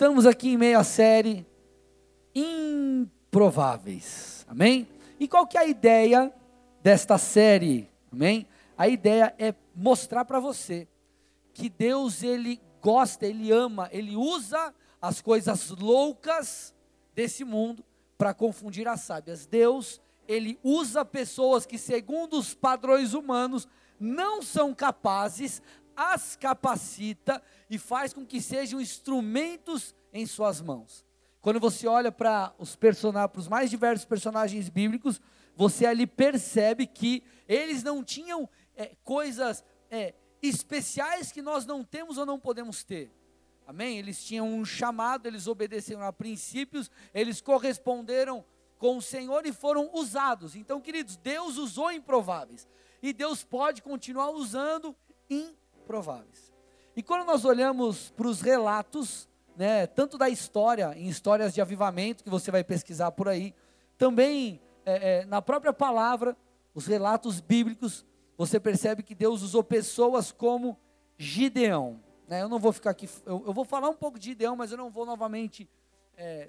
estamos aqui em meio à série Improváveis. Amém? E qual que é a ideia desta série? Amém? A ideia é mostrar para você que Deus ele gosta, ele ama, ele usa as coisas loucas desse mundo para confundir as sábias. Deus, ele usa pessoas que segundo os padrões humanos não são capazes, as capacita e faz com que sejam instrumentos em suas mãos. Quando você olha para os personagens, para os mais diversos personagens bíblicos, você ali percebe que eles não tinham é, coisas é, especiais que nós não temos ou não podemos ter. Amém? Eles tinham um chamado, eles obedeceram a princípios, eles corresponderam com o Senhor e foram usados. Então, queridos, Deus usou improváveis. E Deus pode continuar usando improváveis. E quando nós olhamos para os relatos, né, tanto da história, em histórias de avivamento, que você vai pesquisar por aí, também é, é, na própria palavra, os relatos bíblicos, você percebe que Deus usou pessoas como Gideão. Né? Eu não vou ficar aqui, eu, eu, vou falar um pouco de Gideão, mas eu não vou novamente é,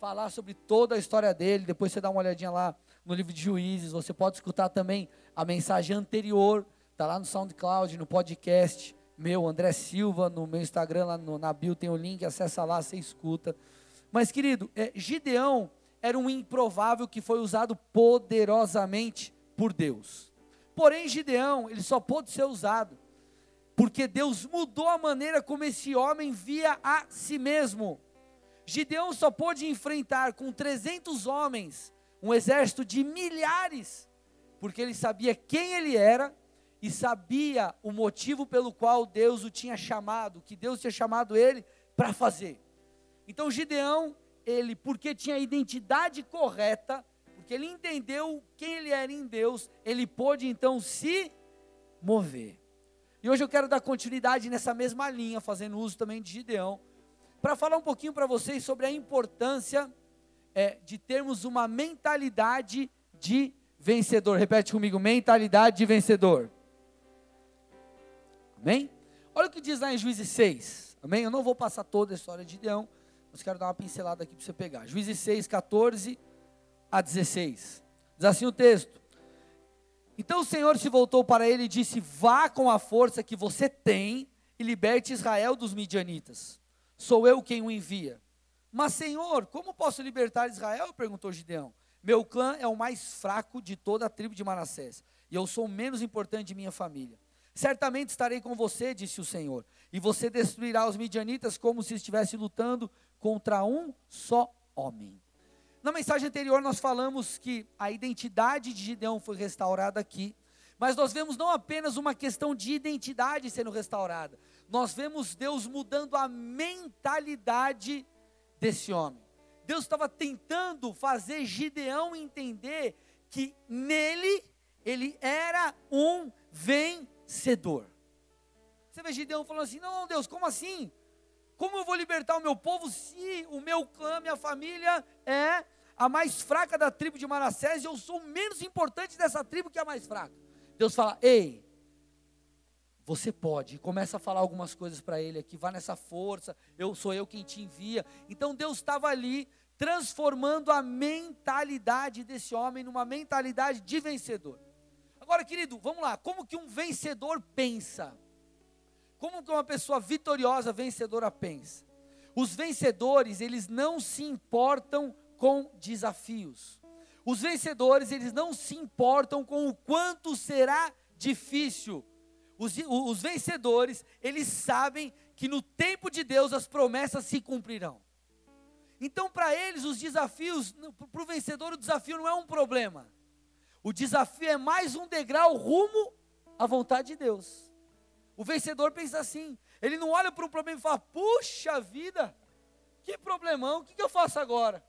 falar sobre toda a história dele. Depois você dá uma olhadinha lá no livro de Juízes. Você pode escutar também a mensagem anterior, está lá no SoundCloud, no podcast meu, André Silva, no meu Instagram, lá no, na bio tem o link, acessa lá, você escuta. Mas, querido, é, Gideão era um improvável que foi usado poderosamente por Deus. Porém, Gideão, ele só pôde ser usado porque Deus mudou a maneira como esse homem via a si mesmo. Gideão só pôde enfrentar com 300 homens um exército de milhares, porque ele sabia quem ele era e sabia o motivo pelo qual Deus o tinha chamado, que Deus tinha chamado ele para fazer. Então Gideão, ele, porque tinha a identidade correta, porque ele entendeu quem ele era em Deus, ele pôde então se mover. E hoje eu quero dar continuidade nessa mesma linha, fazendo uso também de Gideão, para falar um pouquinho para vocês sobre a importância é, de termos uma mentalidade de vencedor. Repete comigo: mentalidade de vencedor. Amém? Olha o que diz lá em Juízes 6. Amém? Eu não vou passar toda a história de Gideão, mas quero dar uma pincelada aqui para você pegar. Juízes 6, 14 a 16. Diz assim o texto: Então o Senhor se voltou para ele e disse: Vá com a força que você tem e liberte Israel dos midianitas. Sou eu quem o envia. Mas, Senhor, como posso libertar Israel? perguntou Gideão. Meu clã é o mais fraco de toda a tribo de Manassés, e eu sou o menos importante de minha família. Certamente estarei com você, disse o Senhor, e você destruirá os midianitas como se estivesse lutando contra um só homem. Na mensagem anterior, nós falamos que a identidade de Gideão foi restaurada aqui, mas nós vemos não apenas uma questão de identidade sendo restaurada, nós vemos Deus mudando a mentalidade desse homem. Deus estava tentando fazer Gideão entender que nele ele era um vencedor. Você vê Gideão falando assim: não, Deus, como assim? Como eu vou libertar o meu povo se o meu clã, minha família é a mais fraca da tribo de Manassés, e eu sou menos importante dessa tribo que é a mais fraca. Deus fala: Ei, você pode. E começa a falar algumas coisas para ele aqui, vá nessa força, eu sou eu quem te envia. Então Deus estava ali transformando a mentalidade desse homem numa mentalidade de vencedor. Agora, querido, vamos lá, como que um vencedor pensa? Como que uma pessoa vitoriosa, vencedora pensa? Os vencedores, eles não se importam com desafios. Os vencedores, eles não se importam com o quanto será difícil. Os, os vencedores, eles sabem que no tempo de Deus as promessas se cumprirão. Então, para eles, os desafios, para o vencedor, o desafio não é um problema. O desafio é mais um degrau rumo à vontade de Deus. O vencedor pensa assim: ele não olha para um problema e fala, puxa vida, que problemão, o que, que eu faço agora?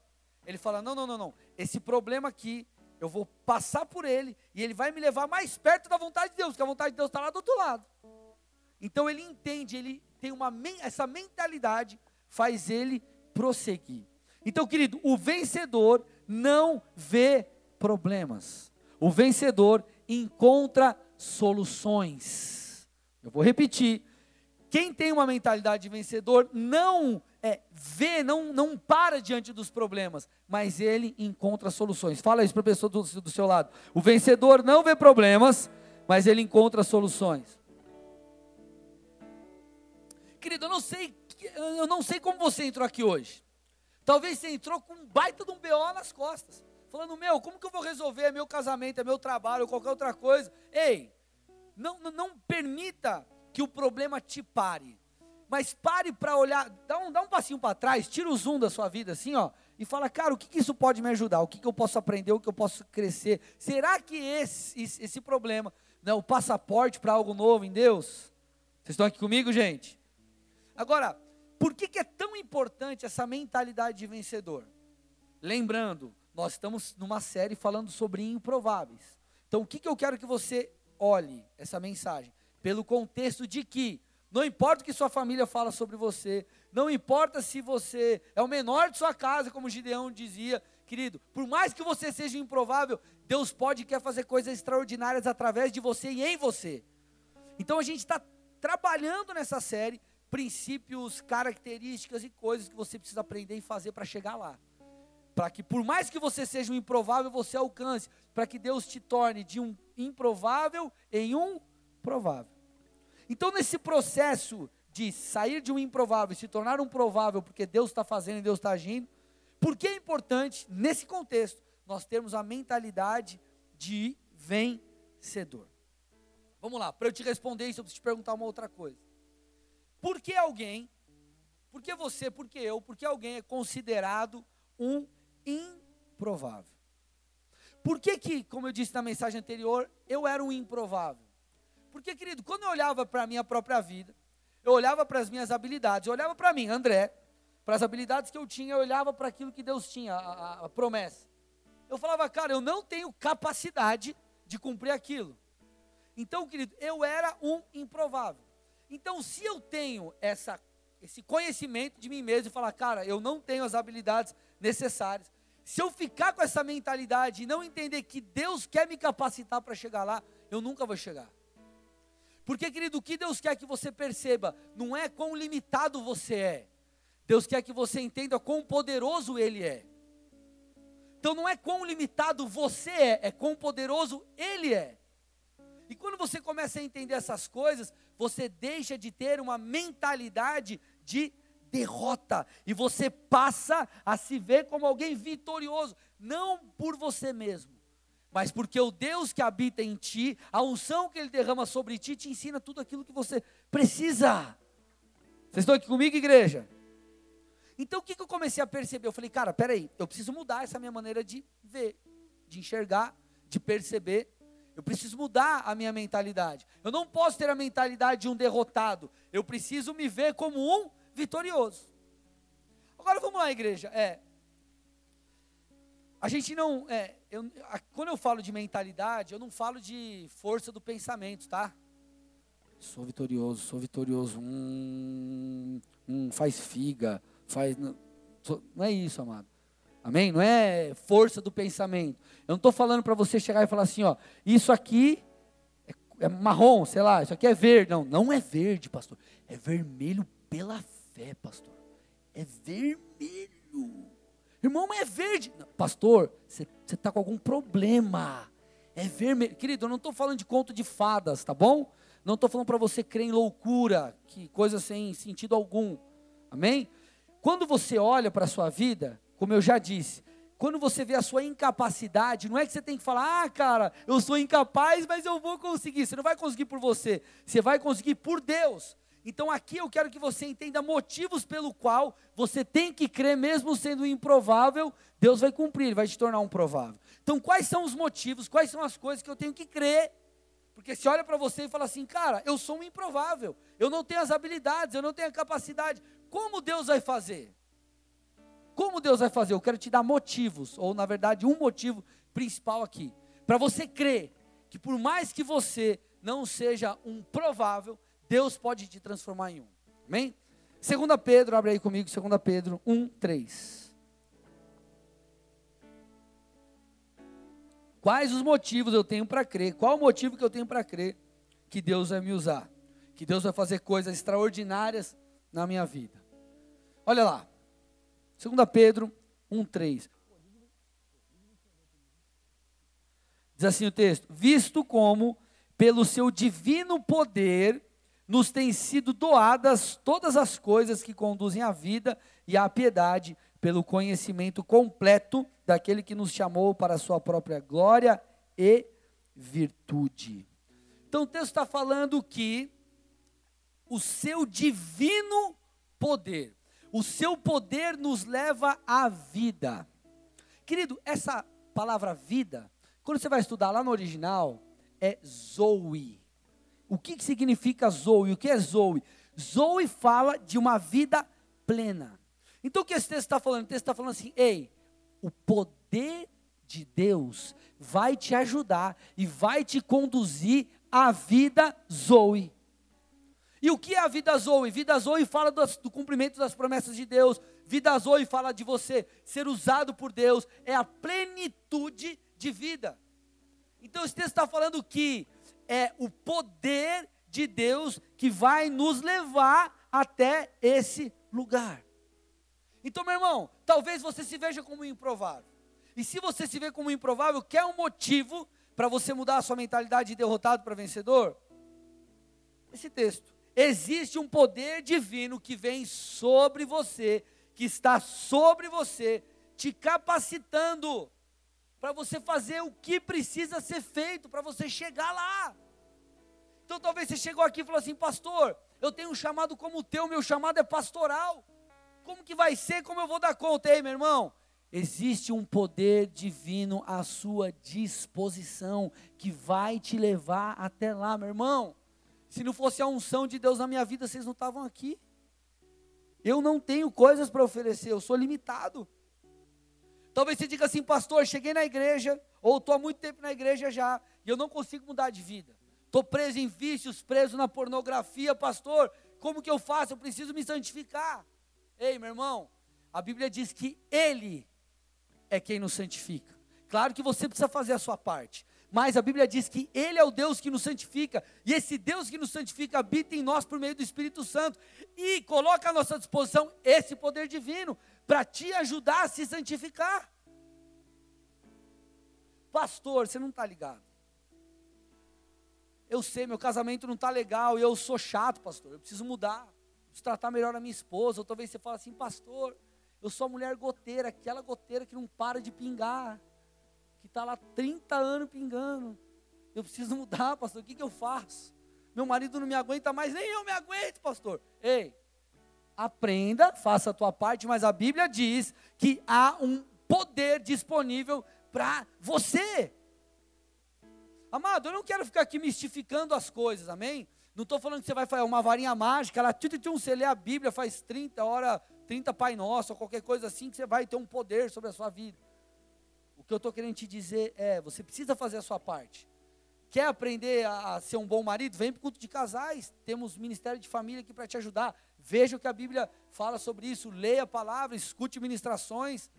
Ele fala: não, não, não, não. Esse problema aqui, eu vou passar por ele e ele vai me levar mais perto da vontade de Deus, porque a vontade de Deus está lá do outro lado. Então ele entende, ele tem uma essa mentalidade, faz ele prosseguir. Então, querido, o vencedor não vê problemas. O vencedor encontra soluções. Eu vou repetir. Quem tem uma mentalidade de vencedor não é, vê, não, não para diante dos problemas, mas ele encontra soluções. Fala isso para a pessoa do, do seu lado. O vencedor não vê problemas, mas ele encontra soluções. Querido, eu não sei, eu não sei como você entrou aqui hoje. Talvez você entrou com um baita de um BO nas costas. Falando, meu, como que eu vou resolver? É meu casamento, é meu trabalho, qualquer outra coisa. Ei, não, não, não permita que o problema te pare. Mas pare para olhar, dá um, dá um passinho para trás, tira o zoom da sua vida assim, ó, e fala, cara, o que, que isso pode me ajudar? O que, que eu posso aprender? O que eu posso crescer? Será que esse, esse, esse problema não é o passaporte para algo novo em Deus? Vocês estão aqui comigo, gente? Agora, por que, que é tão importante essa mentalidade de vencedor? Lembrando, nós estamos numa série falando sobre improváveis. Então, o que, que eu quero que você olhe essa mensagem? Pelo contexto de que não importa o que sua família fala sobre você, não importa se você é o menor de sua casa, como Gideão dizia, querido, por mais que você seja improvável, Deus pode e quer fazer coisas extraordinárias através de você e em você. Então a gente está trabalhando nessa série princípios, características e coisas que você precisa aprender e fazer para chegar lá. Para que, por mais que você seja um improvável, você alcance. Para que Deus te torne de um improvável em um provável. Então, nesse processo de sair de um improvável e se tornar um provável, porque Deus está fazendo e Deus está agindo, por que é importante, nesse contexto, nós termos a mentalidade de vencedor? Vamos lá, para eu te responder isso, eu preciso te perguntar uma outra coisa. Por que alguém, por que você, por que eu, por que alguém é considerado um improvável? Por que que, como eu disse na mensagem anterior, eu era um improvável? Porque, querido, quando eu olhava para a minha própria vida, eu olhava para as minhas habilidades, eu olhava para mim, André, para as habilidades que eu tinha, eu olhava para aquilo que Deus tinha, a, a, promessa. Eu falava, cara, eu não tenho capacidade de cumprir aquilo. Então, querido, eu era um improvável. Então, se eu tenho essa, esse conhecimento de mim mesmo e falar, cara, eu não tenho as habilidades necessárias, se eu ficar com essa mentalidade e não entender que Deus quer me capacitar para chegar lá, eu nunca vou chegar. Porque, querido, o que Deus quer que você perceba não é quão limitado você é. Deus quer que você entenda quão poderoso Ele é. Então não é quão limitado você é, é quão poderoso Ele é. E quando você começa a entender essas coisas, você deixa de ter uma mentalidade de derrota e você passa a se ver como alguém vitorioso, não por você mesmo, mas porque o Deus que habita em ti, a unção que ele derrama sobre ti, te ensina tudo aquilo que você precisa. Vocês estão aqui comigo, igreja? Então o que, que eu comecei a perceber? Eu falei, cara, peraí, eu preciso mudar essa minha maneira de ver, de enxergar, de perceber. Eu preciso mudar a minha mentalidade. Eu não posso ter a mentalidade de um derrotado. Eu preciso me ver como um vitorioso. Agora vamos lá, igreja. É, a gente não. É, eu, a, quando eu falo de mentalidade, eu não falo de força do pensamento, tá? Sou vitorioso, sou vitorioso. Hum, hum, faz figa, faz. Não, não é isso, amado. Amém? Não é força do pensamento. Eu não estou falando para você chegar e falar assim, ó, isso aqui é, é, marrom, sei lá, isso aqui é verde. Não, não é verde, pastor. É vermelho pela fé, pastor. É vermelho. Irmão, é verde. Pastor, você está com algum problema. É vermelho. Querido, eu não estou falando de conto de fadas, tá bom? Não estou falando para você crer em loucura, que coisa sem sentido algum. Amém? Quando você olha para a sua vida, como eu já disse, quando você vê a sua incapacidade, não é que você tem que falar, ah, cara, eu sou incapaz, mas eu vou conseguir. Você não vai conseguir por você, você vai conseguir por Deus. Então aqui eu quero que você entenda motivos pelo qual você tem que crer, mesmo sendo improvável, Deus vai cumprir, vai te tornar um provável. Então quais são os motivos, quais são as coisas que eu tenho que crer? Porque se olha para você e fala assim, cara, eu sou um improvável, eu não tenho as habilidades, eu não tenho a capacidade, como Deus vai fazer? Como Deus vai fazer? Eu quero te dar motivos, ou na verdade um motivo principal aqui, para você crer que por mais que você não seja um provável, Deus pode te transformar em um. Amém? 2 Pedro, abre aí comigo, 2 Pedro 1, 3. Quais os motivos eu tenho para crer? Qual o motivo que eu tenho para crer que Deus vai me usar? Que Deus vai fazer coisas extraordinárias na minha vida? Olha lá. 2 Pedro 1,3. Diz assim o texto: Visto como, pelo seu divino poder, nos têm sido doadas todas as coisas que conduzem à vida e à piedade, pelo conhecimento completo daquele que nos chamou para a sua própria glória e virtude. Então o texto está falando que o seu divino poder, o seu poder nos leva à vida. Querido, essa palavra vida, quando você vai estudar lá no original, é Zoe. O que, significa Zoe? O que é Zoe? Zoe fala de uma vida plena. Então o que esse texto está falando? O texto está falando assim: ei, o poder de Deus vai te ajudar e vai te conduzir à vida Zoe. E o que é a vida Zoe? Vida Zoe fala do, do, cumprimento das promessas de Deus. Vida Zoe fala de você ser usado por Deus. É a plenitude de vida. Então esse texto está falando que é o poder de Deus que vai nos levar até esse lugar. Então, meu irmão, talvez você se veja como improvável. E se você se vê como improvável, quer um motivo para você mudar a sua mentalidade de derrotado para vencedor? Esse texto. Existe um poder divino que vem sobre você, que está sobre você, te capacitando para você fazer o que precisa ser feito para você chegar lá. Então talvez você chegou aqui e falou assim, pastor, eu tenho um chamado como o teu, meu chamado é pastoral. Como que vai ser? Como eu vou dar conta? Ei, meu irmão, existe um poder divino à sua disposição que vai te levar até lá, meu irmão. Se não fosse a unção de Deus na minha vida, vocês não estavam aqui. Eu não tenho coisas para oferecer, eu sou limitado. Talvez você diga assim, pastor, cheguei na igreja, ou estou há muito tempo na igreja já, e eu não consigo mudar de vida. Estou preso em vícios, preso na pornografia, pastor, como que eu faço? Eu preciso me santificar. Ei, meu irmão, a Bíblia diz que Ele é quem nos santifica. Claro que você precisa fazer a sua parte. Mas a Bíblia diz que Ele é o Deus que nos santifica, e esse Deus que nos santifica habita em nós por meio do Espírito Santo, e coloca à nossa disposição esse poder divino para te ajudar a se santificar. Pastor, você não está ligado. Eu sei, meu casamento não está legal, eu sou chato, pastor, eu preciso mudar, preciso tratar melhor a minha esposa. Ou talvez você fale assim, pastor, eu sou a mulher goteira, aquela goteira que não para de pingar que está lá 30 anos pingando. Eu preciso mudar, pastor. O que, que eu faço? Meu marido não me aguenta mais, nem eu me aguento, pastor. Ei, aprenda, faça a tua parte, mas a Bíblia diz que há um poder disponível para você. Amado, eu não quero ficar aqui mistificando as coisas, amém? Não estou falando que você vai fazer uma varinha mágica, lá, você lê a Bíblia, faz 30 horas, 30 Pai Nosso, ou qualquer coisa assim, que você vai ter um poder sobre a sua vida que eu estou querendo te dizer é: você precisa fazer a sua parte. Quer aprender a ser um bom marido? Vem para o culto de casais. Temos ministério de família aqui para te ajudar. Veja o que a Bíblia fala sobre isso. Leia a palavra, escute ministrações.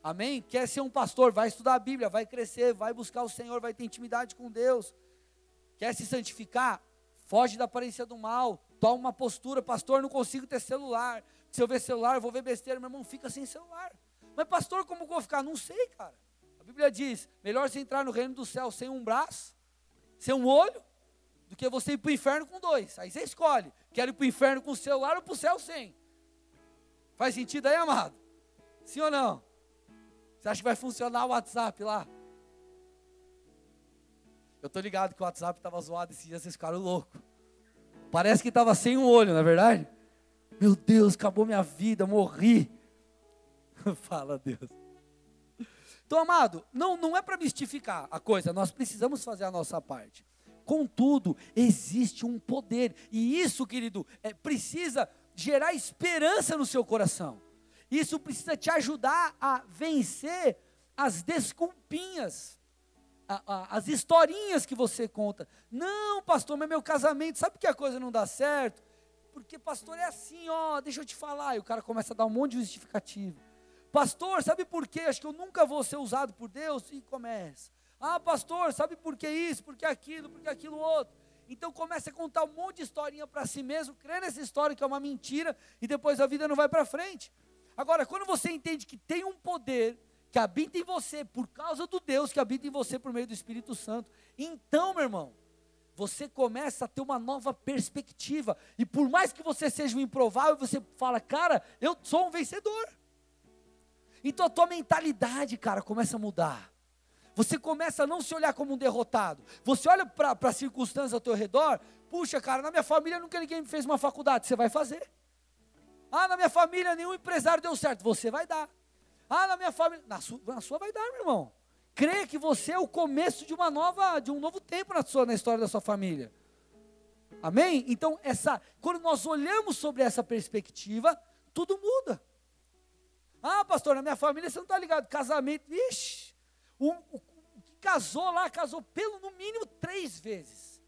Amém? Quer ser um pastor? Vai estudar a Bíblia, vai crescer, vai buscar o Senhor, vai ter intimidade com Deus. Quer se santificar? Foge da aparência do mal. Toma uma postura. Pastor, não consigo ter celular. Se eu ver celular, eu vou ver besteira. Meu irmão, fica sem celular. Mas, pastor, como vou ficar? Não sei, cara. A Bíblia diz: melhor você entrar no reino do céu sem um braço, sem um olho, do que você ir para o inferno com dois. Aí você escolhe: quero ir para o inferno com o celular ou para o céu sem. Faz sentido aí, amado? Sim ou não? Você acha que vai funcionar o WhatsApp lá? Eu tô ligado que o WhatsApp estava zoado esses dias, vocês ficaram loucos. Parece que estava sem um olho, não é verdade? Meu Deus, acabou minha vida, morri. Fala Deus. Então, amado, não, não é para mistificar a coisa, nós precisamos fazer a nossa parte. Contudo, existe um poder, e isso, querido, é, precisa gerar esperança no seu coração. Isso precisa te ajudar a vencer as desculpinhas, as historinhas que você conta. Não, pastor, mas meu casamento, sabe que a coisa não dá certo? Porque, pastor, é assim, ó, deixa eu te falar. E o cara começa a dar um monte de justificativo. Pastor, sabe por quê? Acho que eu nunca vou ser usado por Deus. E começa. Ah, pastor, sabe por que isso, por que aquilo, por que aquilo outro. Então começa a contar um monte de historinha para si mesmo, crê nessa história que é uma mentira e depois a vida não vai para frente. Agora, quando você entende que tem um poder que habita em você por causa do Deus que habita em você por meio do Espírito Santo, então, meu irmão, você começa a ter uma nova perspectiva. E por mais que você seja um improvável, você fala, cara, eu sou um vencedor. Então a tua mentalidade, cara, começa a mudar. Você começa a não se olhar como um derrotado. Você olha para as circunstâncias ao teu redor. Puxa, cara, na minha família nunca ninguém fez uma faculdade. Você vai fazer. Ah, na minha família nenhum empresário deu certo. Você vai dar. Ah, na minha família. Na sua, na sua vai dar, meu irmão. Crê que você é o começo de uma nova, de um novo tempo na, sua, na história da sua família. Amém? Então, essa, quando nós olhamos sobre essa perspectiva, tudo muda. Ah, pastor, na minha família você não está ligado. Casamento, ixi, o, o, o que casou lá, casou pelo no mínimo três vezes.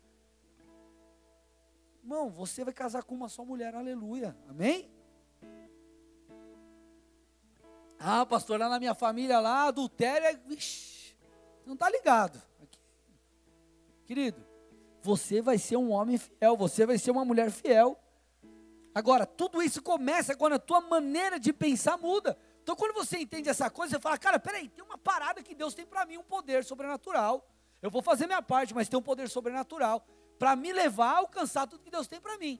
Irmão, você vai casar com uma só mulher, aleluia. Amém? Ah, pastor, lá na minha família lá, adultério é. Ixi, não está ligado. Querido, você vai ser um homem fiel, você vai ser uma mulher fiel. Agora, tudo isso começa quando a tua maneira de pensar muda. Então, quando você entende essa coisa, você fala, cara, peraí, tem uma parada que Deus tem para mim, um poder sobrenatural. Eu vou fazer minha parte, mas tem um poder sobrenatural para me levar a alcançar tudo que Deus tem para mim.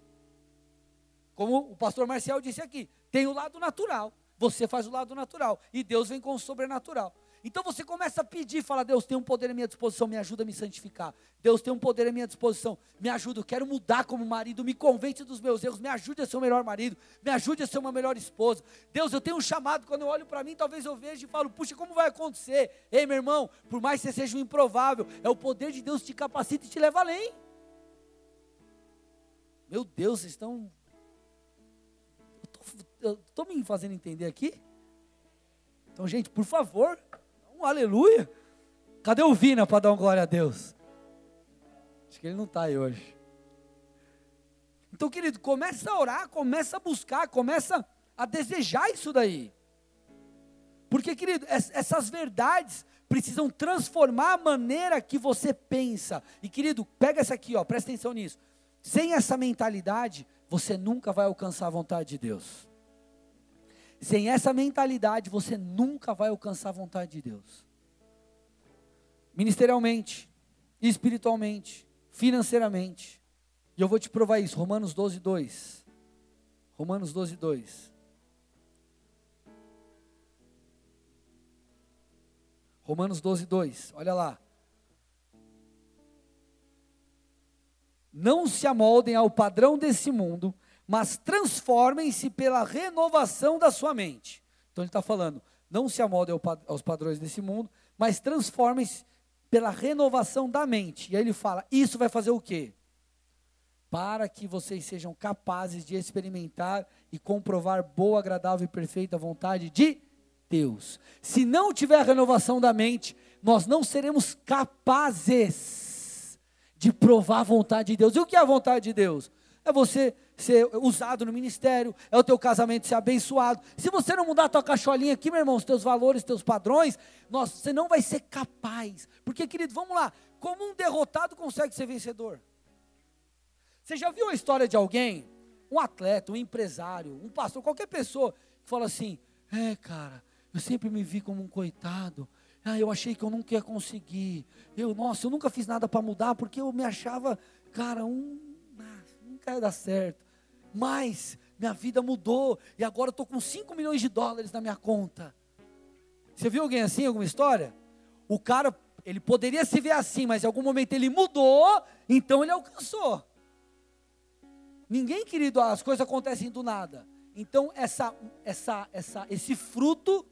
Como o pastor Marcial disse aqui, tem o lado natural, você faz o lado natural, e Deus vem com o sobrenatural. Então você começa a pedir, fala, Deus tem um poder à minha disposição, me ajuda a me santificar. Deus tem um poder à minha disposição, me ajuda, eu quero mudar como marido, me convence dos meus erros, me ajude a ser o melhor marido, me ajude a ser uma melhor esposa. Deus, eu tenho um chamado, quando eu olho para mim, talvez eu veja e falo, puxa, como vai acontecer? Ei, meu irmão, por mais que seja um improvável, é o poder de Deus que te capacita e te leva além. Meu Deus, vocês estão. Eu estou me fazendo entender aqui? Então, gente, por favor, aleluia. Cadê o Vina para dar uma glória a Deus? Acho que ele não está aí hoje. Então, querido, começa a orar, começa a buscar, começa a desejar isso daí. Porque, querido, essas verdades precisam transformar a maneira que você pensa. E, querido, pega essa aqui, ó, presta atenção nisso. Sem essa mentalidade, você nunca vai alcançar a vontade de Deus. Sem essa mentalidade, você nunca vai alcançar a vontade de Deus. Ministerialmente, espiritualmente, financeiramente. E eu vou te provar isso. Romanos 12, 2. Romanos 12, 2. Romanos 12, 2. Olha lá. Não se amoldem ao padrão desse mundo, mas transformem-se pela renovação da sua mente. Então ele está falando, não se amoldem aos padrões desse mundo, mas transformem-se pela renovação da mente. E aí ele fala, isso vai fazer o quê? Para que vocês sejam capazes de experimentar e comprovar boa, agradável e perfeita vontade de Deus. Se não tiver a renovação da mente, nós não seremos capazes de provar a vontade de Deus. E o que é a vontade de Deus? É você ser usado no ministério, é o teu casamento ser abençoado. Se você não mudar a tua cacholinha aqui, meu irmão, os teus valores, os teus padrões, nossa, você não vai ser capaz. Porque, querido, vamos lá, como um derrotado consegue ser vencedor? Você já viu a história de alguém, um atleta, um empresário, um pastor, qualquer pessoa, que fala assim: é, cara, eu sempre me vi como um coitado. Ah, eu achei que eu nunca ia conseguir. Eu, nossa, eu nunca fiz nada para mudar porque eu me achava, cara, um nunca ia dar certo. Mas minha vida mudou e agora eu estou com 5 milhões de dólares na minha conta. Você viu alguém assim, alguma história? O cara, ele poderia se ver assim, mas em algum momento ele mudou, então ele alcançou. Ninguém, querido, as coisas acontecem do nada. Então essa, essa, essa, esse fruto,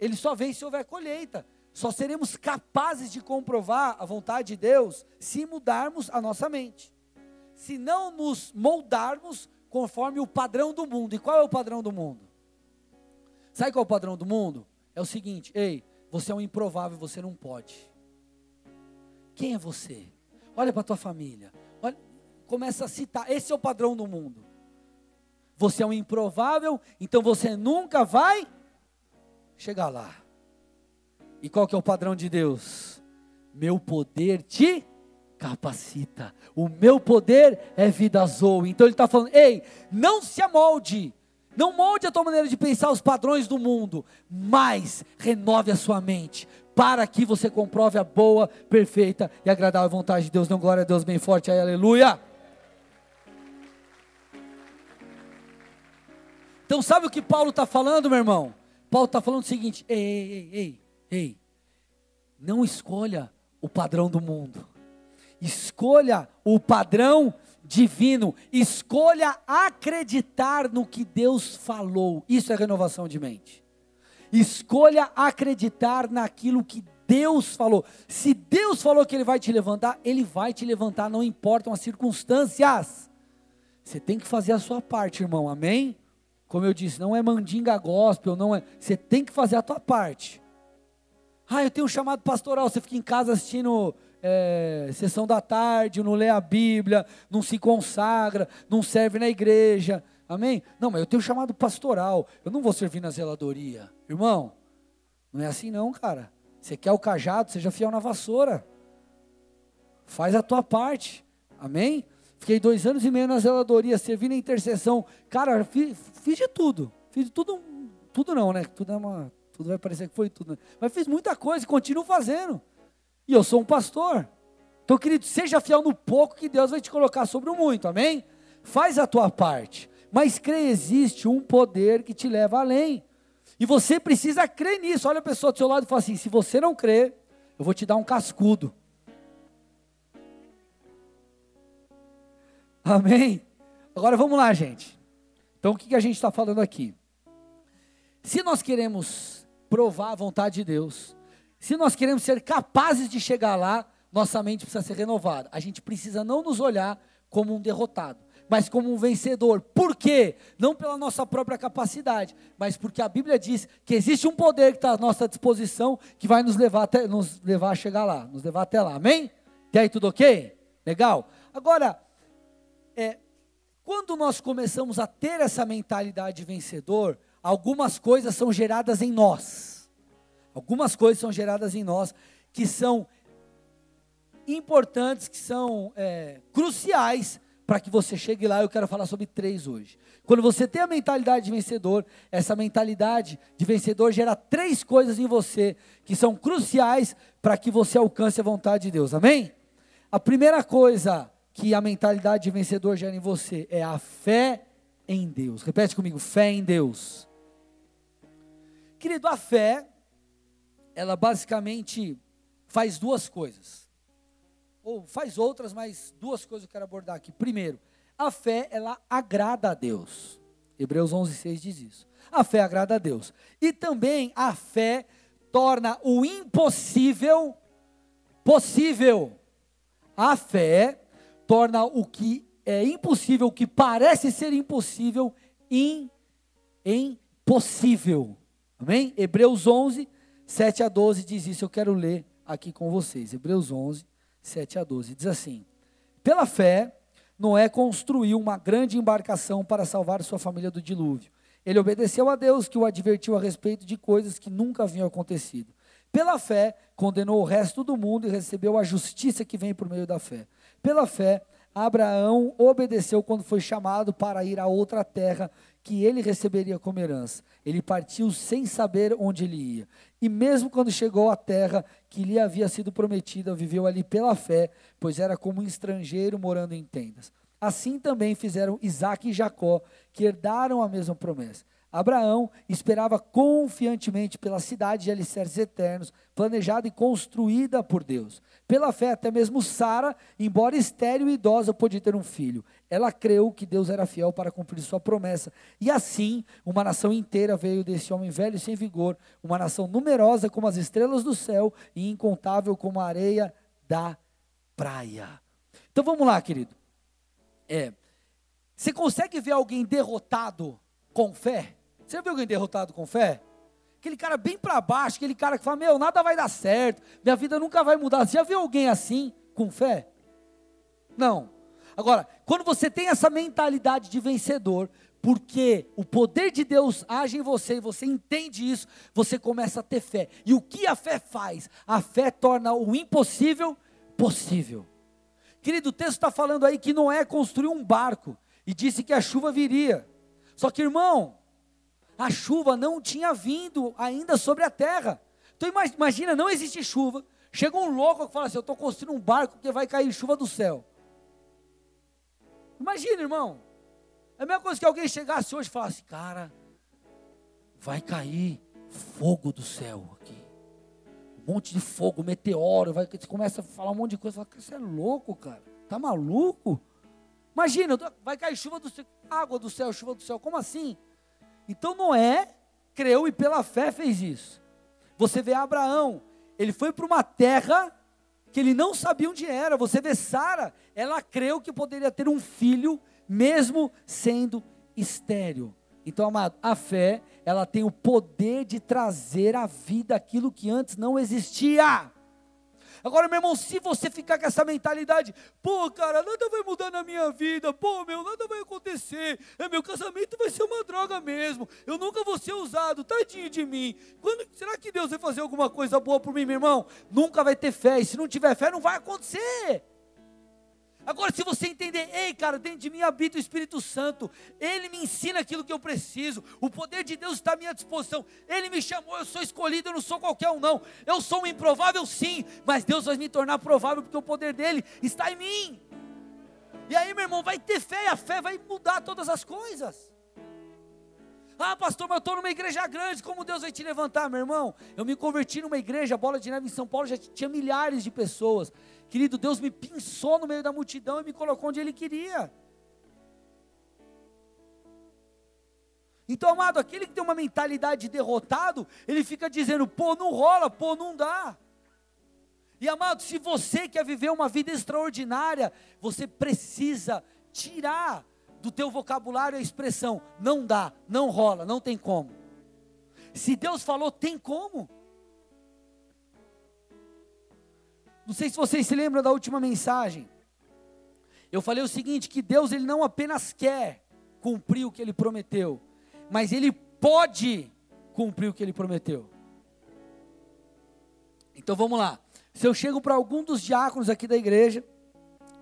ele só vem se houver colheita. Só seremos capazes de comprovar a vontade de Deus se mudarmos a nossa mente se não nos moldarmos conforme o padrão do mundo. E qual é o padrão do mundo? Sabe qual é o padrão do mundo? É o seguinte: ei, você é um improvável, você não pode. Quem é você? Olha para tua família. Olha, começa a citar. Esse é o padrão do mundo. Você é um improvável, então você nunca vai chegar lá. E qual que é o padrão de Deus? Meu poder te capacita. O meu poder é vida zoe. Então ele está falando: ei, não se amolde. Não molde a tua maneira de pensar os padrões do mundo, mas renove a sua mente, para que você comprove a boa, perfeita e agradável vontade de Deus. Dê glória a Deus bem forte aí, aleluia. Então, sabe o que Paulo está falando, meu irmão? Paulo está falando o seguinte: ei, ei, ei, ei, não escolha o padrão do mundo, escolha o padrão divino, escolha acreditar no que Deus falou. Isso é renovação de mente. Escolha acreditar naquilo que Deus falou. Se Deus falou que Ele vai te levantar, Ele vai te levantar, não importam as circunstâncias. Você tem que fazer a sua parte, irmão, amém? Como eu disse, não é mandinga gospel, não é. Você tem que fazer a tua parte. Ah, eu tenho um chamado pastoral. Você fica em casa assistindo é, sessão da tarde, não lê a Bíblia, não se consagra, não serve na igreja. Amém? Não, mas eu tenho chamado pastoral. Eu não vou servir na zeladoria. Irmão, não é assim não, cara. Você quer o cajado, seja fiel na vassoura. Faz a tua parte. Amém? Fiquei dois anos e meio na zeladoria, servi na intercessão. Cara, fiz, fiz de tudo. Fiz de tudo, tudo não, né? Tudo, é uma, tudo vai parecer que foi tudo. Né? Mas fiz muita coisa e continuo fazendo. E eu sou um pastor. Então, querido, seja fiel no pouco que Deus vai te colocar sobre o muito, amém? Faz a tua parte. Mas crê, existe um poder que te leva além. E você precisa crer nisso. Olha a pessoa do seu lado e fala assim: se você não crer, eu vou te dar um cascudo. Amém? Agora vamos lá, gente. Então o que a gente está falando aqui? Se nós queremos provar a vontade de Deus, se nós queremos ser capazes de chegar lá, nossa mente precisa ser renovada. A gente precisa não nos olhar como um derrotado, mas como um vencedor. Por quê? Não pela nossa própria capacidade, mas porque a Bíblia diz que existe um poder que está à nossa disposição que vai nos levar, até, nos levar a chegar lá, nos levar até lá. Amém? E aí, tudo ok? Legal? Agora, é, quando nós começamos a ter essa mentalidade de vencedor, algumas coisas são geradas em nós. Algumas coisas são geradas em nós que são importantes, que são é, cruciais para que você chegue lá. Eu quero falar sobre três hoje. Quando você tem a mentalidade de vencedor, essa mentalidade de vencedor gera três coisas em você que são cruciais para que você alcance a vontade de Deus. Amém? A primeira coisa que a mentalidade de vencedor gera em você é a fé em Deus. Repete comigo: fé em Deus. Querido, a fé, ela basicamente faz duas coisas. Ou faz outras, mas duas coisas eu quero abordar aqui. Primeiro, a fé, ela agrada a Deus. Hebreus 11:6 diz isso. A fé agrada a Deus. E também a fé torna o impossível possível. A fé torna o que é impossível, o que parece ser impossível, impossível. Amém? Hebreus 11, 7 a 12 diz isso. Eu quero ler aqui com vocês. Hebreus 11, 7 a 12. Diz assim: Pela fé, Noé construiu uma grande embarcação para salvar sua família do dilúvio. Ele obedeceu a Deus, que o advertiu a respeito de coisas que nunca haviam acontecido. Pela fé, condenou o resto do mundo e recebeu a justiça que vem por meio da fé. Pela fé, Abraão obedeceu quando foi chamado para ir a outra terra que ele receberia como herança. Ele partiu sem saber onde ele ia. E mesmo quando chegou à terra que lhe havia sido prometida, viveu ali pela fé, pois era como um estrangeiro morando em tendas. Assim também fizeram Isaac e Jacó, que herdaram a mesma promessa. Abraão esperava confiantemente pela cidade de alicerces eternos, planejada e construída por Deus. Pela fé, até mesmo Sara, embora estéril e idosa, pôde ter um filho. Ela creu que Deus era fiel para cumprir sua promessa. E assim, uma nação inteira veio desse homem velho e sem vigor, uma nação numerosa como as estrelas do céu e incontável como a areia da praia. Então vamos lá, querido. É, você consegue ver alguém derrotado com fé? Você viu alguém derrotado com fé? Aquele cara bem para baixo, aquele cara que fala: Meu, nada vai dar certo, minha vida nunca vai mudar. Você já viu alguém assim, com fé? Não. Agora, quando você tem essa mentalidade de vencedor, porque o poder de Deus age em você e você entende isso, você começa a ter fé. E o que a fé faz? A fé torna o impossível possível. Querido, o texto está falando aí que Noé construiu um barco e disse que a chuva viria. Só que, irmão, a chuva não tinha vindo ainda sobre a terra. Então imagina, não existe chuva. Chega um louco que fala assim: Eu estou construindo um barco que vai cair chuva do céu. Imagina, irmão. É a mesma coisa que alguém chegasse hoje e falasse: Cara, vai cair fogo do céu aqui. Um monte de fogo, meteoro. Vai, você começa a falar um monte de coisa. Fala, você é louco, cara. Tá maluco? Imagina, vai cair chuva do céu, água do céu, chuva do céu. Como assim? Então Noé creu e pela fé fez isso. Você vê Abraão, ele foi para uma terra que ele não sabia onde era. Você vê Sara, ela creu que poderia ter um filho, mesmo sendo estéril. Então, amado, a fé, ela tem o poder de trazer à vida aquilo que antes não existia. Agora, meu irmão, se você ficar com essa mentalidade, pô, cara, nada vai mudar na minha vida, pô, meu, nada vai acontecer, é, meu casamento vai ser uma droga mesmo, eu nunca vou ser usado, tadinho de mim. Quando, será que Deus vai fazer alguma coisa boa por mim, meu irmão? Nunca vai ter fé, e se não tiver fé, não vai acontecer. Agora, se você entender, ei, cara, dentro de mim habita o Espírito Santo, ele me ensina aquilo que eu preciso, o poder de Deus está à minha disposição, ele me chamou, eu sou escolhido, eu não sou qualquer um, não. Eu sou um improvável, sim, mas Deus vai me tornar provável porque o poder dele está em mim. E aí, meu irmão, vai ter fé, e a fé vai mudar todas as coisas. Ah, pastor, mas eu estou numa igreja grande, como Deus vai te levantar, meu irmão? Eu me converti numa igreja, bola de neve em São Paulo, já tinha milhares de pessoas. Querido, Deus me pinçou no meio da multidão e me colocou onde Ele queria. Então, amado, aquele que tem uma mentalidade de derrotado, ele fica dizendo, pô, não rola, pô, não dá. E amado, se você quer viver uma vida extraordinária, você precisa tirar do teu vocabulário a expressão não dá, não rola, não tem como. Se Deus falou, tem como. Não sei se vocês se lembram da última mensagem. Eu falei o seguinte, que Deus ele não apenas quer cumprir o que ele prometeu, mas ele pode cumprir o que ele prometeu. Então vamos lá. Se eu chego para algum dos diáconos aqui da igreja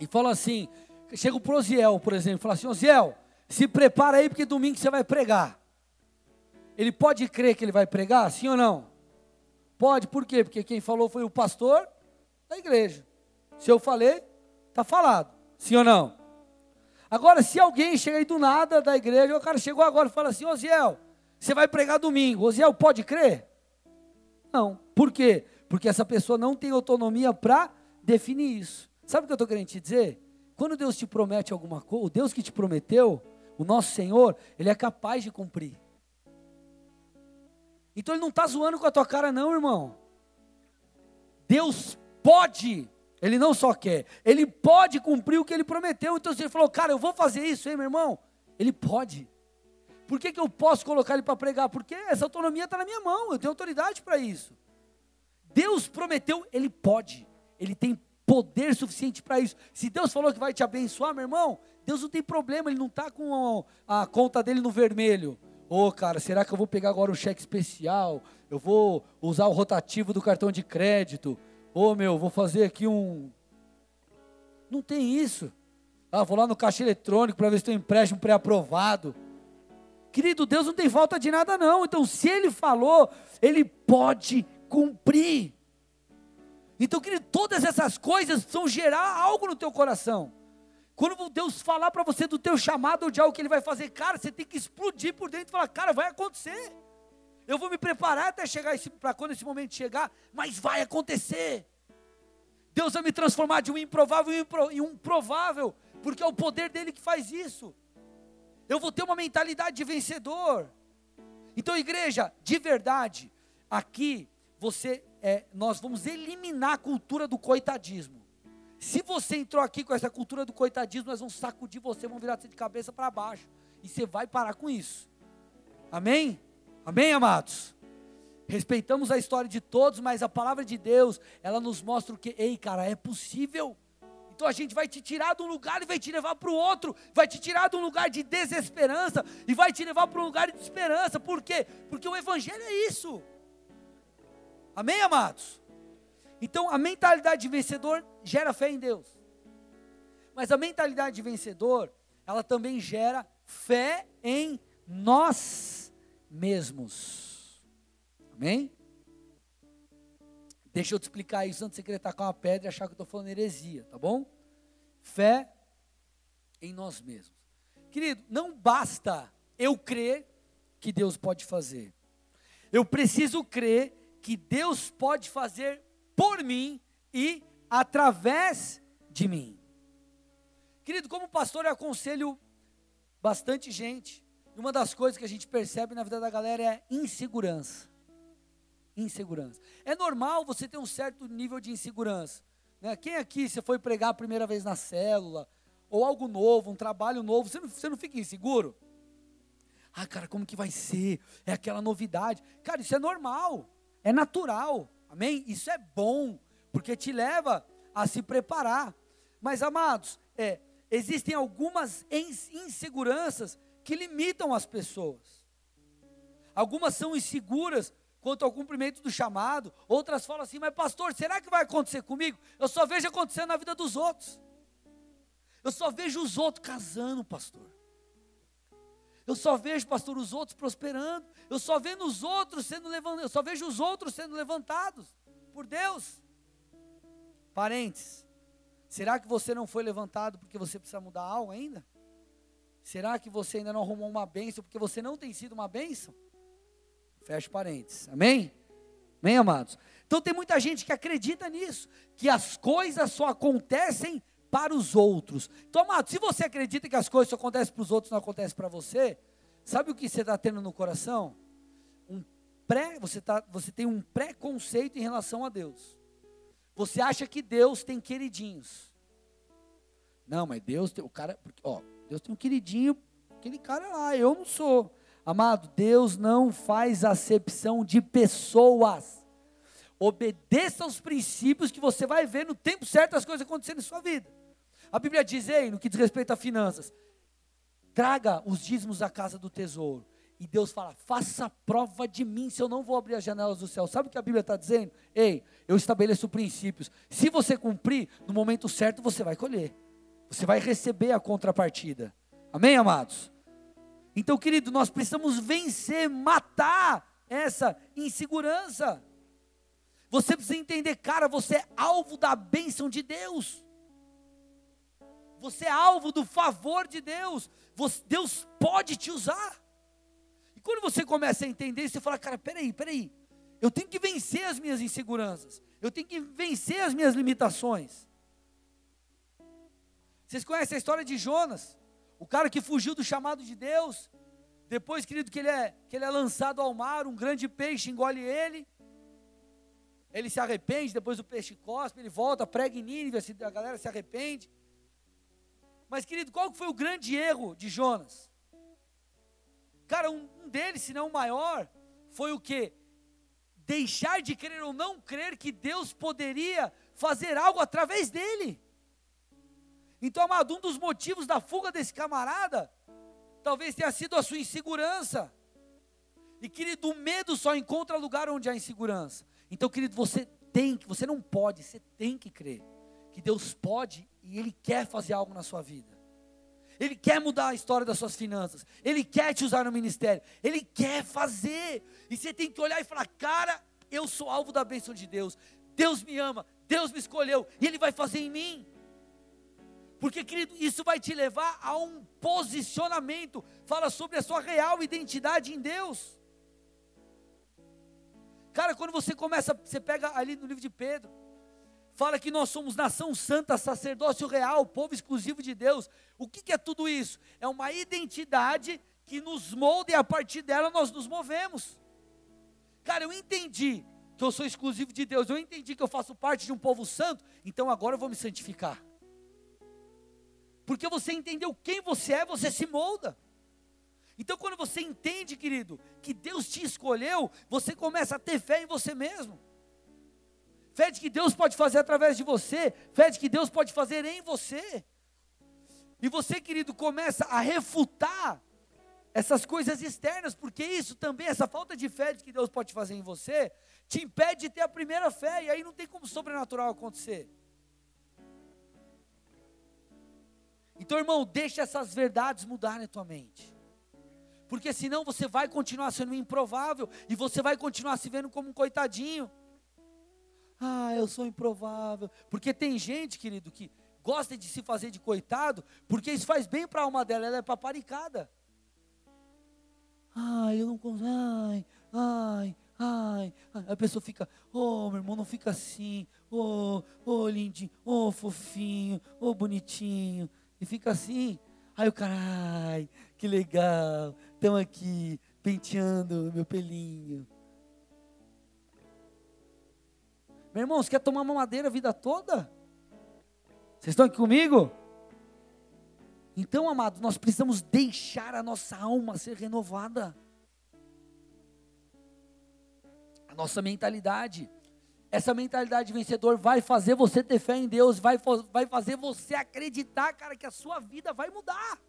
e falo assim, chego para o Osiel, por exemplo, e falo assim, Osiel, se prepara aí porque domingo você vai pregar. Ele pode crer que ele vai pregar, sim ou não? Pode, por quê? Porque quem falou foi o pastor da igreja. Se eu falei, está falado. Sim ou não? Agora, se alguém chega aí do nada da igreja, o cara chegou agora e fala assim, Osiel, você vai pregar domingo. Osiel, pode crer? Não. Por quê? Porque essa pessoa não tem autonomia para definir isso. Sabe o que eu estou querendo te dizer? Quando Deus te promete alguma coisa, o Deus que te prometeu, o nosso Senhor, Ele é capaz de cumprir. Então Ele não está zoando com a tua cara, não, irmão. Deus pode, ele não só quer, ele pode cumprir o que ele prometeu. Então, se ele falou, cara, eu vou fazer isso, hein, meu irmão? Ele pode. Por que, que eu posso colocar ele para pregar? Porque essa autonomia está na minha mão, eu tenho autoridade para isso. Deus prometeu, ele pode, ele tem poder suficiente para isso. Se Deus falou que vai te abençoar, meu irmão, Deus não tem problema, ele não está com a, conta dele no vermelho. Ô, oh, cara, será que eu vou pegar agora um cheque especial? Eu vou usar o rotativo do cartão de crédito? Ô oh, meu, vou fazer aqui um. Não tem isso. Ah, vou lá no caixa eletrônico para ver se tem um empréstimo pré-aprovado. Querido, Deus não tem falta de nada, não. Então, se Ele falou, Ele pode cumprir. Então, querido, todas essas coisas são gerar algo no teu coração. Quando Deus falar para você do teu chamado ou de algo que Ele vai fazer, cara, você tem que explodir por dentro e falar, cara, vai acontecer. Eu vou me preparar até chegar para quando esse momento chegar, mas vai acontecer. Deus vai me transformar de um improvável em um provável, porque é o poder dele que faz isso. Eu vou ter uma mentalidade de vencedor. Então, igreja, de verdade, aqui você, é, nós vamos eliminar a cultura do coitadismo. Se você entrou aqui com essa cultura do coitadismo, nós vamos sacudir você, vamos virar você de cabeça para baixo. E você vai parar com isso. Amém? Amém, amados? Respeitamos a história de todos, mas a palavra de Deus, ela nos mostra o que, ei, cara, é possível. Então a gente vai te tirar de um lugar e vai te levar para o outro, vai te tirar de um lugar de desesperança e vai te levar para um lugar de esperança. Por quê? Porque o Evangelho é isso. Amém, amados? Então a mentalidade de vencedor gera fé em Deus. Mas a mentalidade de vencedor, ela também gera fé em nós mesmos. Amém? Deixa eu te explicar isso antes de você querer tacar uma pedra e achar que eu estou falando heresia, tá bom? Fé em nós mesmos. Querido, não basta eu crer que Deus pode fazer. Eu preciso crer que Deus pode fazer por mim e através de mim. Querido, como pastor, eu aconselho bastante gente. E uma das coisas que a gente percebe na vida da galera é insegurança. Insegurança. É normal você ter um certo nível de insegurança. Né? Quem aqui, você foi pregar a primeira vez na célula, ou algo novo, um trabalho novo, você não, você não fica inseguro? Ah, cara, como que vai ser? É aquela novidade. Cara, isso é normal, é natural, amém? Isso é bom, porque te leva a se preparar. Mas, amados, é, existem algumas inseguranças que limitam as pessoas. Algumas são inseguras quanto ao cumprimento do chamado, outras falam assim: mas pastor, será que vai acontecer comigo? Eu só vejo acontecendo na vida dos outros. Eu só vejo os outros casando, pastor. Eu só vejo, pastor, os outros prosperando. Eu só vejo os outros sendo levantados. Eu só vejo os outros sendo levantados por Deus. Parentes, será que você não foi levantado porque você precisa mudar algo ainda? Será que você ainda não arrumou uma bênção porque você não tem sido uma bênção? Fecha parênteses. Amém? Amém, amados? Então tem muita gente que acredita nisso, que as coisas só acontecem para os outros. Então, amado, se você acredita que as coisas só acontecem para os outros, não acontecem para você, sabe o que você está tendo no coração? Um pré, você, tá, você tem um preconceito em relação a Deus. Você acha que Deus tem queridinhos. Não, mas Deus tem o cara, ó, Deus tem um queridinho, aquele cara lá, eu não sou. Amado, Deus não faz acepção de pessoas. Obedeça aos princípios que você vai ver no tempo certo as coisas acontecendo em sua vida. A Bíblia diz, no que diz respeito a finanças, traga os dízimos à casa do tesouro. E Deus fala: faça prova de mim se eu não vou abrir as janelas do céu. Sabe o que a Bíblia está dizendo? Ei, eu estabeleço princípios. Se você cumprir, no momento certo você vai colher. Você vai receber a contrapartida. Amém, amados? Então, querido, nós precisamos vencer, matar essa insegurança. Você precisa entender, cara, você é alvo da bênção de Deus. Você é alvo do favor de Deus. Você, Deus pode te usar. E quando você começa a entender, você fala, cara, peraí, peraí. Eu tenho que vencer as minhas inseguranças. Eu tenho que vencer as minhas limitações. Vocês conhecem a história de Jonas? O cara que fugiu do chamado de Deus. Depois, querido, que ele é, que ele é lançado ao mar, um grande peixe engole ele. Ele se arrepende, depois o peixe cospe, ele volta, prega em Nínive, a galera se arrepende. Mas, querido, qual foi o grande erro de Jonas? Cara, um, um deles, se não o maior, foi o que? Deixar de crer ou não crer que Deus poderia fazer algo através dele. Então, amado, um dos motivos da fuga desse camarada, talvez tenha sido a sua insegurança. E querido, o medo só encontra lugar onde há insegurança. Então, querido, você tem que, você não pode, você tem que crer que Deus pode e Ele quer fazer algo na sua vida. Ele quer mudar a história das suas finanças. Ele quer te usar no ministério. Ele quer fazer. E você tem que olhar e falar: cara, eu sou alvo da bênção de Deus. Deus me ama. Deus me escolheu. E Ele vai fazer em mim. Porque, querido, isso vai te levar a um posicionamento. Fala sobre a sua real identidade em Deus. Cara, quando você começa, você pega ali no livro de Pedro, fala que nós somos nação santa, sacerdócio real, povo exclusivo de Deus. O que, que é tudo isso? É uma identidade que nos molda e a partir dela nós nos movemos. Cara, eu entendi que eu sou exclusivo de Deus, eu entendi que eu faço parte de um povo santo, então agora eu vou me santificar. Porque você entendeu quem você é, você se molda. Então, quando você entende, querido, que Deus te escolheu, você começa a ter fé em você mesmo. Fé de que Deus pode fazer através de você, fé de que Deus pode fazer em você. E você, querido, começa a refutar essas coisas externas, porque isso também, essa falta de fé de que Deus pode fazer em você, te impede de ter a primeira fé, e aí não tem como sobrenatural acontecer. Então, irmão, deixa essas verdades mudarem a tua mente. Porque senão você vai continuar sendo improvável e você vai continuar se vendo como um coitadinho. Ah, eu sou improvável. Porque tem gente, querido, que gosta de se fazer de coitado, porque isso faz bem para a alma dela, ela é paparicada. Ai, eu não consigo. Ai, ai, ai. A pessoa fica, oh, meu irmão, não fica assim. Oh, oh, lindinho, oh, fofinho, oh, bonitinho. E fica assim. Aí o cara, ai, que legal. Estão aqui penteando meu pelinho. Meu irmão, você quer tomar uma madeira a vida toda? Vocês estão aqui comigo? Então, amados, nós precisamos deixar a nossa alma ser renovada. A nossa mentalidade. Essa mentalidade vencedor vai fazer você ter fé em Deus, vai, vai fazer você acreditar, cara, que a sua vida vai mudar.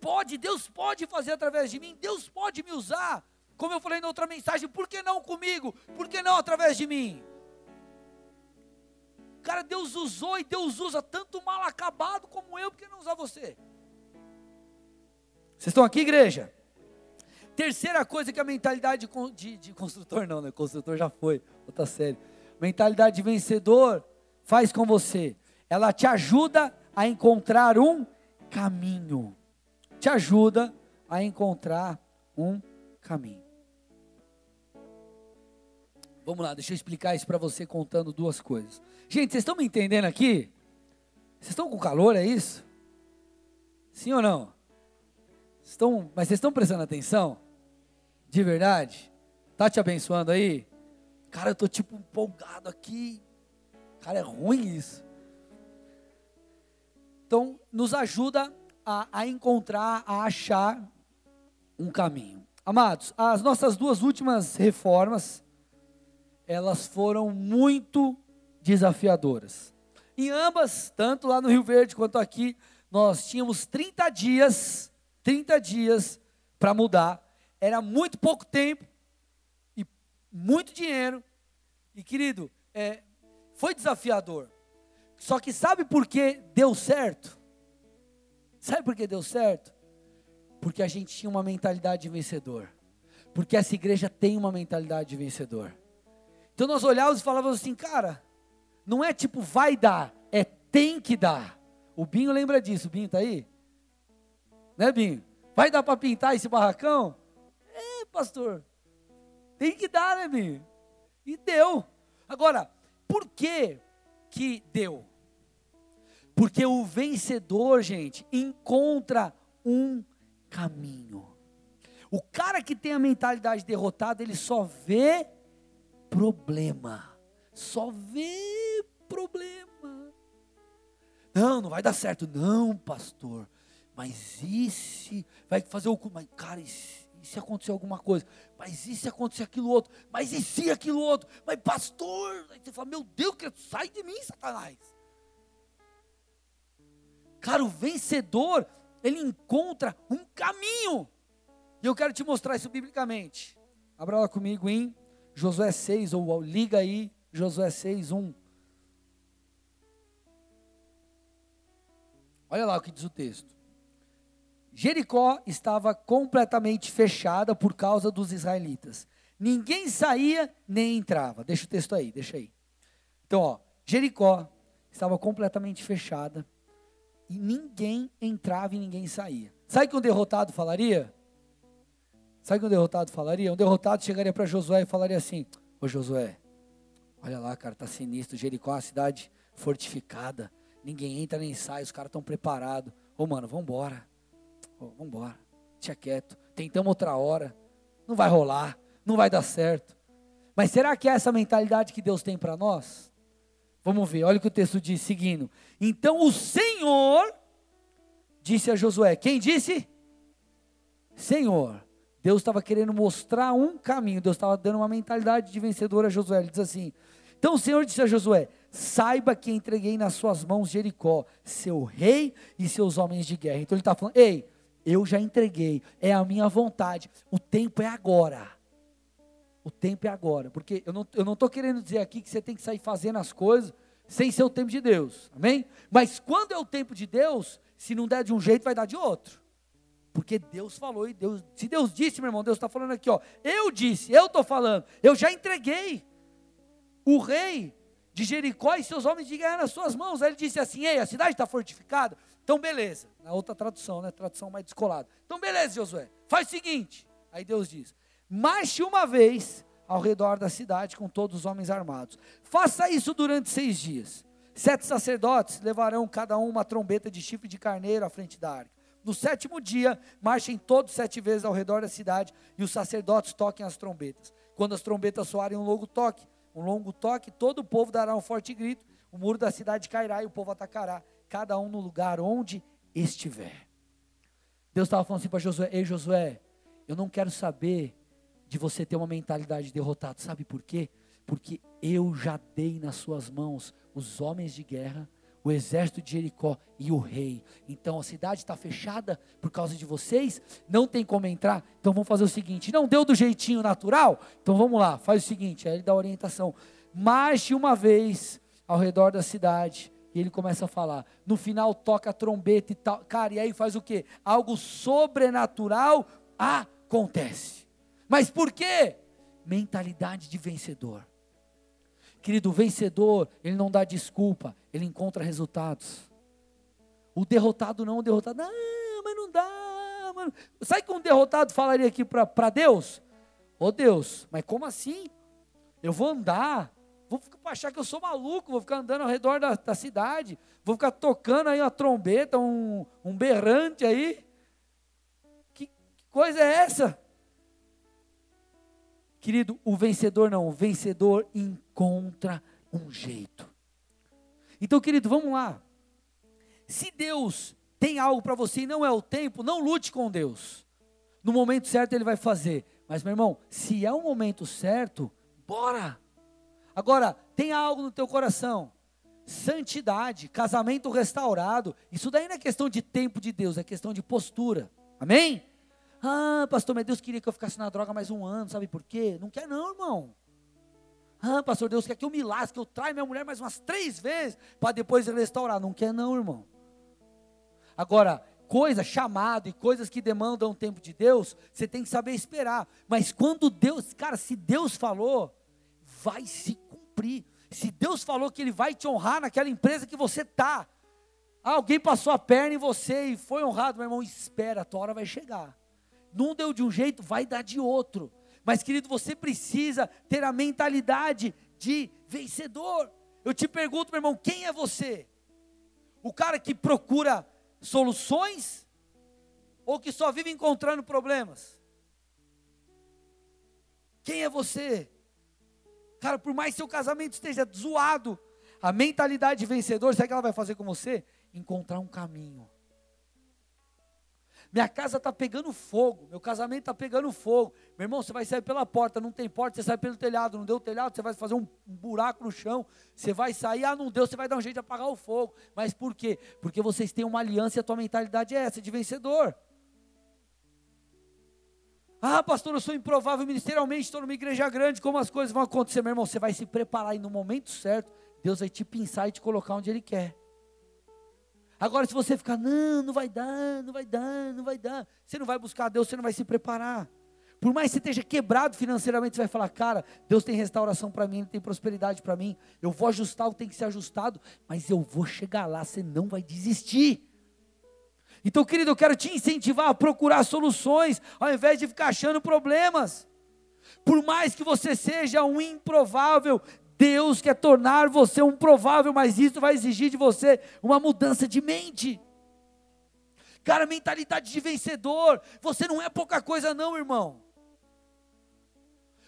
Pode, Deus pode fazer através de mim, Deus pode me usar. Como eu falei na outra mensagem, por que não comigo? Por que não através de mim? Cara, Deus usou e Deus usa tanto mal acabado como eu, porque não usar você? Vocês estão aqui, igreja? Terceira coisa que a mentalidade de, de, de construtor, não, né? Construtor já foi, outra série. Mentalidade de vencedor faz com você. Ela te ajuda a encontrar um caminho. Te ajuda a encontrar um caminho. Vamos lá, deixa eu explicar isso para você contando duas coisas. Gente, vocês estão me entendendo aqui? Vocês estão com calor, é isso? Sim ou não? Estão, mas vocês estão prestando atenção? De verdade? Tá te abençoando aí? Cara, eu tô tipo empolgado aqui. Cara, é ruim isso. Então, nos ajuda a, a encontrar, a achar um caminho. Amados, as nossas duas últimas reformas, elas foram muito desafiadoras. Em ambas, tanto lá no Rio Verde quanto aqui, nós tínhamos 30 dias, 30 dias para mudar. Era muito pouco tempo muito dinheiro. E querido, é, foi desafiador. Só que sabe por que deu certo? Sabe por que deu certo? Porque a gente tinha uma mentalidade de vencedor. Porque essa igreja tem uma mentalidade de vencedor. Então nós olhávamos e falávamos assim, cara, não é tipo vai dar, é tem que dar. O Binho lembra disso, o Binho está aí? Né, Binho? Vai dar para pintar esse barracão? É, pastor. Tem que dar, né? E deu. Agora, por que que deu? Porque o vencedor, gente, encontra um caminho. O cara que tem a mentalidade derrotada, ele só vê problema. Só vê problema. Não, não vai dar certo. Não, pastor. Mas e se vai fazer o mas cara, e se, e se acontecer alguma coisa? Mas e se acontecer aquilo outro? Mas e se aquilo outro? Mas pastor, aí você fala, meu Deus, sai de mim, Satanás. Cara, o vencedor, ele encontra um caminho. E eu quero te mostrar isso biblicamente. Abra lá comigo em Josué 6, ou liga aí, Josué 6, 1. Olha lá o que diz o texto. Jericó estava completamente fechada por causa dos israelitas. Ninguém saía nem entrava. Deixa o texto aí, deixa aí. Então, ó, Jericó estava completamente fechada e ninguém entrava e ninguém saía. Sabe o que um derrotado falaria? Sabe o que um derrotado falaria? Um derrotado chegaria para Josué e falaria assim: Ô Josué, olha lá, cara, tá sinistro. Jericó é uma cidade fortificada. Ninguém entra nem sai, os caras estão preparados. Ô mano, vambora. Ô, vambora. Tinha quieto. Tentamos outra hora. Não vai rolar. Não vai dar certo. Mas será que é essa mentalidade que Deus tem para nós? Vamos ver, olha o que o texto diz seguindo. Então o Senhor disse a Josué: Quem disse? Senhor. Deus estava querendo mostrar um caminho, Deus estava dando uma mentalidade de vencedor a Josué. Ele diz assim: Então o Senhor disse a Josué: Saiba que entreguei nas suas mãos Jericó, seu rei e seus homens de guerra. Então ele está falando: Ei, eu já entreguei, é a minha vontade, o tempo é agora. O tempo é agora, porque eu não estou não querendo dizer aqui que você tem que sair fazendo as coisas sem ser o tempo de Deus, amém? Mas quando é o tempo de Deus, Se não der de um jeito, vai dar de outro. Porque Deus falou e Deus, se Deus disse, meu irmão, Deus está falando aqui, ó. Eu disse, eu estou falando, eu já entreguei o rei de Jericó e seus homens de guerra nas suas mãos. Aí ele disse assim: Ei, a cidade está fortificada. Então, beleza. Na outra tradução, né? Tradução mais descolada. Então, beleza, Josué. Faz o seguinte. Aí Deus diz: Marche uma vez ao redor da cidade com todos os homens armados. Faça isso durante seis dias. Sete sacerdotes levarão cada um uma trombeta de chifre de carneiro à frente da arca. No sétimo dia, marchem todos sete vezes ao redor da cidade e os sacerdotes toquem as trombetas. Quando as trombetas soarem um longo toque, um longo toque, todo o povo dará um forte grito, o muro da cidade cairá e o povo atacará, cada um no lugar onde estiver. Deus estava falando assim para Josué: Ei Josué, eu não quero saber de você ter uma mentalidade de derrotado, sabe por quê? Porque eu já dei nas suas mãos os homens de guerra o exército de Jericó e o rei. Então a cidade está fechada por causa de vocês, não tem como entrar. Então vamos fazer o seguinte: não deu do jeitinho natural? Então vamos lá, faz o seguinte: aí ele dá orientação. Marche uma vez ao redor da cidade. E ele começa a falar. No final toca a trombeta e tal. Cara, e aí faz o quê? Algo sobrenatural acontece. Mas por quê? Mentalidade de vencedor. Querido, o vencedor, ele não dá desculpa, ele encontra resultados. O derrotado não, o derrotado, não, mas não dá, mano. Sabe que um derrotado falaria aqui para Deus? Ô oh, Deus, mas como assim? Eu vou andar, vou achar que eu sou maluco, vou ficar andando ao redor da, da cidade, vou ficar tocando aí uma trombeta, um, um berrante aí. Que, que coisa é essa? Querido, o vencedor não, o vencedor encontra um jeito. Então, querido, vamos lá. Se Deus tem algo para você e não é o tempo, não lute com Deus. No momento certo ele vai fazer. Mas, meu irmão, se é o momento certo, bora. Agora, tem algo no teu coração. Santidade, casamento restaurado. Isso daí não é questão de tempo de Deus, é questão de postura. Amém? Ah, pastor, mas Deus queria que eu ficasse na droga mais um ano, sabe por quê? Não quer não, irmão. Ah, pastor, Deus quer que eu me lasque, que eu traia minha mulher mais umas três vezes, para depois restaurar. Não quer não, irmão. Agora, coisa, chamado e coisas que demandam o tempo de Deus, você tem que saber esperar. Mas quando Deus, cara, se Deus falou, vai se cumprir. Se Deus falou que Ele vai te honrar naquela empresa que você está, ah, alguém passou a perna em você e foi honrado, meu irmão, espera, a tua hora vai chegar não deu de um jeito, vai dar de outro. Mas, querido, você precisa ter a mentalidade de vencedor. Eu te pergunto, meu irmão, quem é você? O cara que procura soluções ou que só vive encontrando problemas? Quem é você? Cara, por mais seu casamento esteja zoado, a mentalidade de vencedor, sabe o que ela vai fazer com você? Encontrar um caminho minha casa está pegando fogo, meu casamento está pegando fogo. Meu irmão, você vai sair pela porta, não tem porta, você sai pelo telhado, não deu telhado, você vai fazer um, um buraco no chão, você vai sair, ah, não deu, você vai dar um jeito de apagar o fogo. Mas por quê? Porque vocês têm uma aliança e a tua mentalidade é essa, de vencedor. Ah, pastor, eu sou improvável ministerialmente, estou numa igreja grande, como as coisas vão acontecer? Meu irmão, você vai se preparar e no momento certo, Deus vai te pensar e te colocar onde Ele quer. Agora, se você ficar, não, não vai dar, não vai dar, não vai dar, você não vai buscar Deus, você não vai se preparar. Por mais que você esteja quebrado financeiramente, você vai falar, cara, Deus tem restauração para mim, Ele tem prosperidade para mim, eu vou ajustar o que tem que ser ajustado, mas eu vou chegar lá, você não vai desistir. Então, querido, eu quero te incentivar a procurar soluções, ao invés de ficar achando problemas. Por mais que você seja um improvável, Deus quer tornar você um provável, mas isso vai exigir de você uma mudança de mente. Cara, mentalidade de vencedor. Você não é pouca coisa, não, irmão.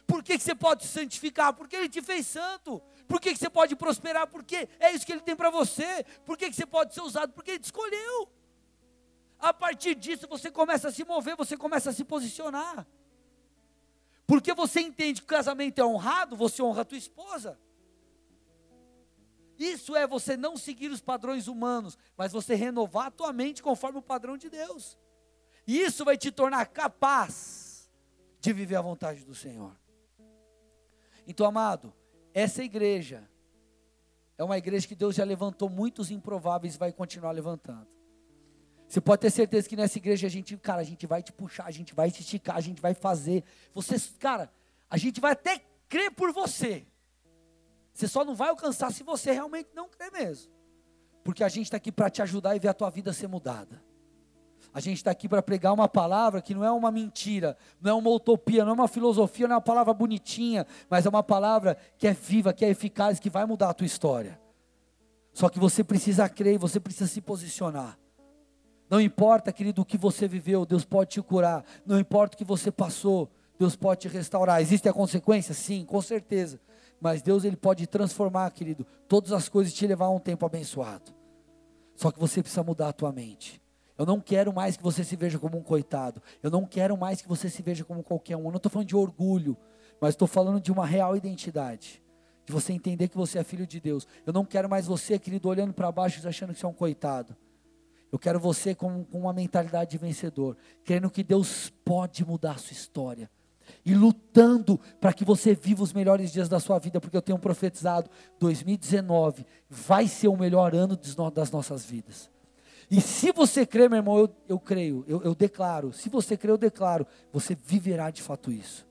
Por que, que você pode se santificar? Porque Ele te fez santo. Por que, que você pode prosperar? Porque é isso que Ele tem para você. Por que, que você pode ser usado? Porque Ele te escolheu. A partir disso você começa a se mover, você começa a se posicionar. Porque você entende que o casamento é honrado, você honra a tua esposa. Isso é você não seguir os padrões humanos, mas você renovar a tua mente conforme o padrão de Deus. E isso vai te tornar capaz de viver a vontade do Senhor. Então, amado, essa igreja é uma igreja que Deus já levantou muitos improváveis e vai continuar levantando. Você pode ter certeza que nessa igreja a gente, cara, a gente vai te puxar, a gente vai te esticar, a gente vai fazer. Você, cara, a gente vai até crer por você. Você só não vai alcançar se você realmente não crer mesmo. Porque a gente está aqui para te ajudar e ver a tua vida ser mudada. A gente está aqui para pregar uma palavra que não é uma mentira, não é uma utopia, não é uma filosofia, não é uma palavra bonitinha, mas é uma palavra que é viva, que é eficaz, que vai mudar a tua história. Só que você precisa crer, você precisa se posicionar. Não importa, querido, o que você viveu, Deus pode te curar. Não importa o que você passou, Deus pode te restaurar. Existem a consequência? Sim, com certeza. Mas Deus ele pode transformar, querido, todas as coisas e te levar a um tempo abençoado. Só que você precisa mudar a tua mente. Eu não quero mais que você se veja como um coitado. Eu não quero mais que você se veja como qualquer um. Eu não estou falando de orgulho, mas estou falando de uma real identidade. De você entender que você é filho de Deus. Eu não quero mais você, querido, olhando para baixo e achando que você é um coitado. Eu quero você com, com uma mentalidade de vencedor, crendo que Deus pode mudar a sua história e lutando para que você viva os melhores dias da sua vida, porque eu tenho profetizado: 2019 vai ser o melhor ano das nossas vidas. E se você crê, meu irmão, eu, eu creio, eu, eu declaro. Se você crê, eu declaro. Você viverá de fato isso.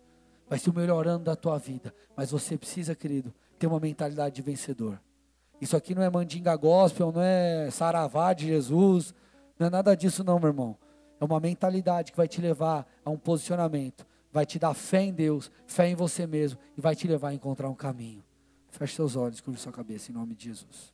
Vai ser o melhor ano da tua vida. Mas você precisa, querido, ter uma mentalidade de vencedor. Isso aqui não é mandinga gospel, não é saravá de Jesus. Não é nada disso, não, meu irmão. É uma mentalidade que vai te levar a um posicionamento. Vai te dar fé em Deus, fé em você mesmo. E vai te levar a encontrar um caminho. Feche seus olhos, curva sua cabeça, em nome de Jesus.